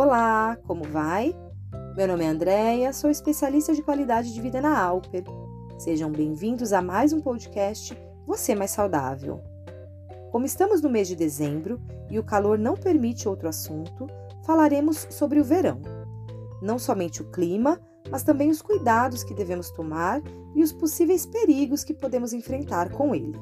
Olá, como vai? Meu nome é Andréia, sou especialista de qualidade de vida na Alper. Sejam bem-vindos a mais um podcast Você Mais Saudável. Como estamos no mês de dezembro e o calor não permite outro assunto, falaremos sobre o verão. Não somente o clima, mas também os cuidados que devemos tomar e os possíveis perigos que podemos enfrentar com ele.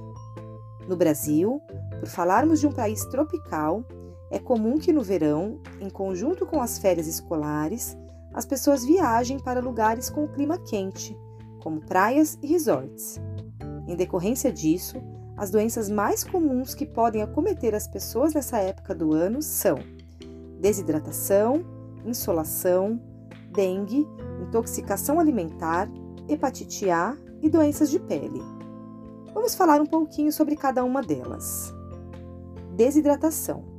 No Brasil, por falarmos de um país tropical, é comum que no verão, em conjunto com as férias escolares, as pessoas viajem para lugares com clima quente, como praias e resorts. Em decorrência disso, as doenças mais comuns que podem acometer as pessoas nessa época do ano são desidratação, insolação, dengue, intoxicação alimentar, hepatite A e doenças de pele. Vamos falar um pouquinho sobre cada uma delas. Desidratação.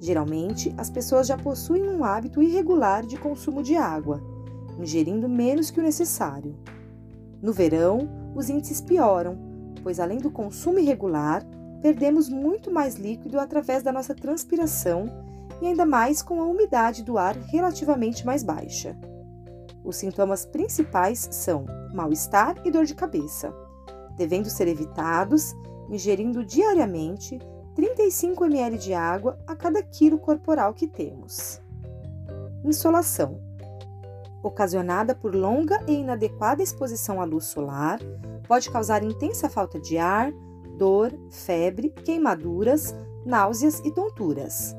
Geralmente, as pessoas já possuem um hábito irregular de consumo de água, ingerindo menos que o necessário. No verão, os índices pioram, pois além do consumo irregular, perdemos muito mais líquido através da nossa transpiração e ainda mais com a umidade do ar relativamente mais baixa. Os sintomas principais são mal-estar e dor de cabeça, devendo ser evitados ingerindo diariamente 35 ml de água a cada quilo corporal que temos. Insolação ocasionada por longa e inadequada exposição à luz solar, pode causar intensa falta de ar, dor, febre, queimaduras, náuseas e tonturas.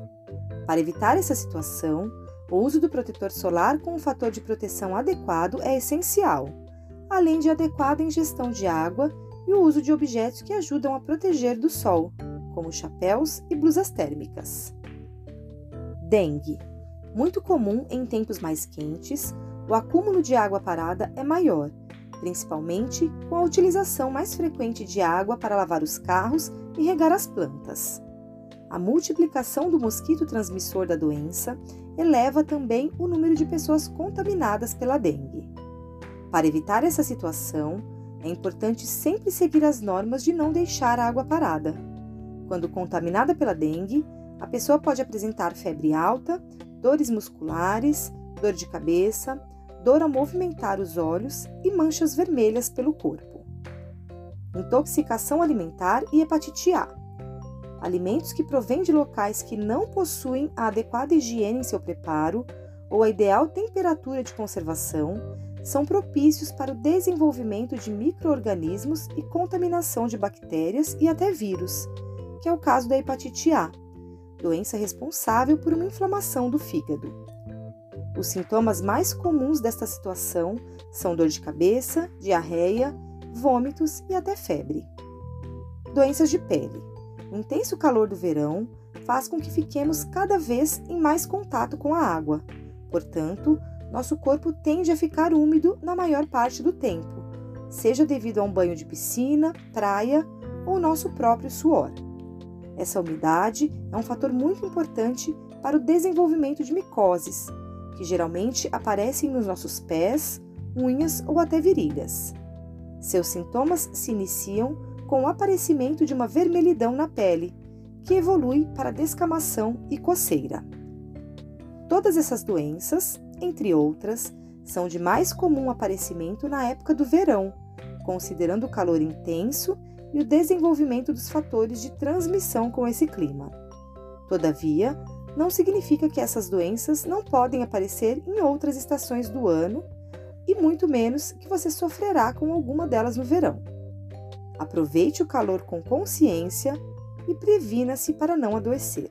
Para evitar essa situação, o uso do protetor solar com um fator de proteção adequado é essencial, além de adequada ingestão de água e o uso de objetos que ajudam a proteger do sol, como chapéus e blusas térmicas. Dengue. Muito comum em tempos mais quentes, o acúmulo de água parada é maior, principalmente com a utilização mais frequente de água para lavar os carros e regar as plantas. A multiplicação do mosquito transmissor da doença eleva também o número de pessoas contaminadas pela dengue. Para evitar essa situação, é importante sempre seguir as normas de não deixar a água parada quando contaminada pela dengue, a pessoa pode apresentar febre alta, dores musculares, dor de cabeça, dor ao movimentar os olhos e manchas vermelhas pelo corpo. Intoxicação alimentar e hepatite A. Alimentos que provêm de locais que não possuem a adequada higiene em seu preparo ou a ideal temperatura de conservação são propícios para o desenvolvimento de microorganismos e contaminação de bactérias e até vírus, que é o caso da hepatite A, doença responsável por uma inflamação do fígado. Os sintomas mais comuns desta situação são dor de cabeça, diarreia, vômitos e até febre. Doenças de pele. O intenso calor do verão faz com que fiquemos cada vez em mais contato com a água. Portanto, nosso corpo tende a ficar úmido na maior parte do tempo, seja devido a um banho de piscina, praia ou nosso próprio suor. Essa umidade é um fator muito importante para o desenvolvimento de micoses, que geralmente aparecem nos nossos pés, unhas ou até virilhas. Seus sintomas se iniciam com o aparecimento de uma vermelhidão na pele, que evolui para descamação e coceira. Todas essas doenças, entre outras, são de mais comum aparecimento na época do verão, considerando o calor intenso e o desenvolvimento dos fatores de transmissão com esse clima. Todavia, não significa que essas doenças não podem aparecer em outras estações do ano e muito menos que você sofrerá com alguma delas no verão. Aproveite o calor com consciência e previna-se para não adoecer.